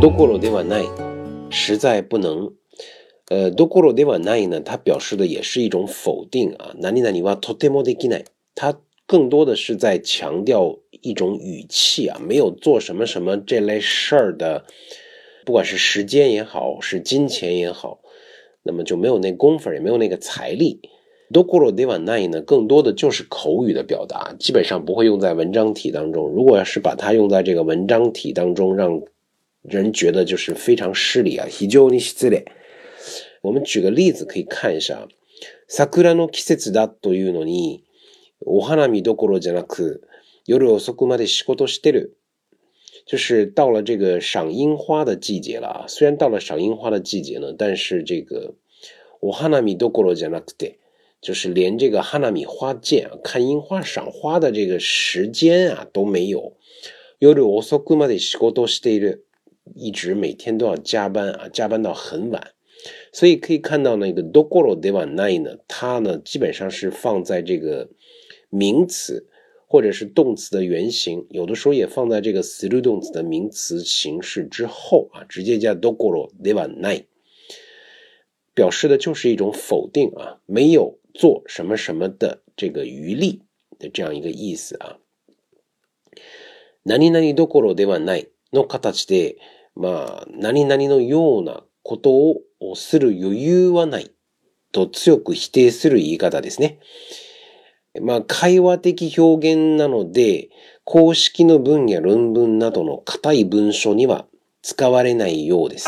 どころではない，实在不能。呃，どころではない呢？它表示的也是一种否定啊。何里何里は m o もできない。它更多的是在强调一种语气啊，没有做什么什么这类事儿的，不管是时间也好，是金钱也好，那么就没有那功夫，也没有那个财力。どころではない呢？更多的就是口语的表达，基本上不会用在文章体当中。如果要是把它用在这个文章体当中，让人觉得就是非常失礼啊，非常に失礼。我们举个例子可以看一下，桜の季節だというのに、お花見どころじゃなく、夜遅くまで仕事してる。就是到了这个赏樱花的季节了虽然到了赏樱花的季节呢，但是这个お花見どころじゃなくて，就是连这个哈纳米花见看樱花、赏花的这个时间啊都没有。夜遅くまで仕事している。一直每天都要加班啊，加班到很晚，所以可以看到那个どころではない呢？它呢基本上是放在这个名词或者是动词的原型，有的时候也放在这个实义动词的名词形式之后啊，直接加どころではない，表示的就是一种否定啊，没有做什么什么的这个余力的这样一个意思啊。なにな o ど e ろではない。の形で、まあ、何々のようなことをする余裕はないと強く否定する言い方ですね。まあ、会話的表現なので、公式の文や論文などの硬い文章には使われないようです。